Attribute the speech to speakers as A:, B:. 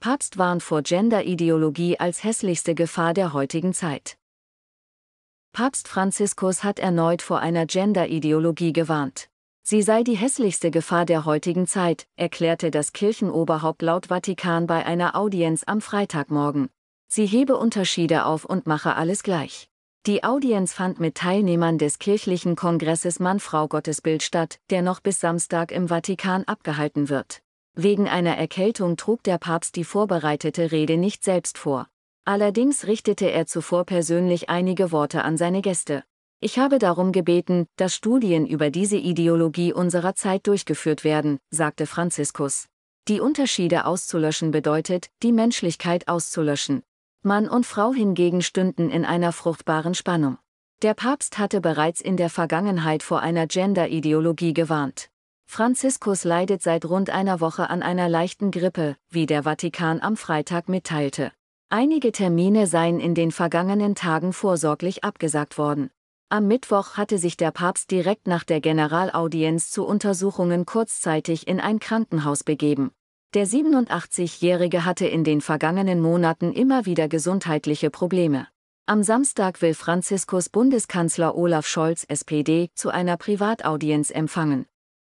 A: Papst warnt vor Gender-Ideologie als hässlichste Gefahr der heutigen Zeit. Papst Franziskus hat erneut vor einer Gender-Ideologie gewarnt. Sie sei die hässlichste Gefahr der heutigen Zeit, erklärte das Kirchenoberhaupt laut Vatikan bei einer Audienz am Freitagmorgen. Sie hebe Unterschiede auf und mache alles gleich. Die Audienz fand mit Teilnehmern des kirchlichen Kongresses Mann-Frau-Gottesbild statt, der noch bis Samstag im Vatikan abgehalten wird. Wegen einer Erkältung trug der Papst die vorbereitete Rede nicht selbst vor. Allerdings richtete er zuvor persönlich einige Worte an seine Gäste. Ich habe darum gebeten, dass Studien über diese Ideologie unserer Zeit durchgeführt werden, sagte Franziskus. Die Unterschiede auszulöschen bedeutet, die Menschlichkeit auszulöschen. Mann und Frau hingegen stünden in einer fruchtbaren Spannung. Der Papst hatte bereits in der Vergangenheit vor einer Gender-Ideologie gewarnt. Franziskus leidet seit rund einer Woche an einer leichten Grippe, wie der Vatikan am Freitag mitteilte. Einige Termine seien in den vergangenen Tagen vorsorglich abgesagt worden. Am Mittwoch hatte sich der Papst direkt nach der Generalaudienz zu Untersuchungen kurzzeitig in ein Krankenhaus begeben. Der 87-Jährige hatte in den vergangenen Monaten immer wieder gesundheitliche Probleme. Am Samstag will Franziskus Bundeskanzler Olaf Scholz SPD zu einer Privataudienz empfangen.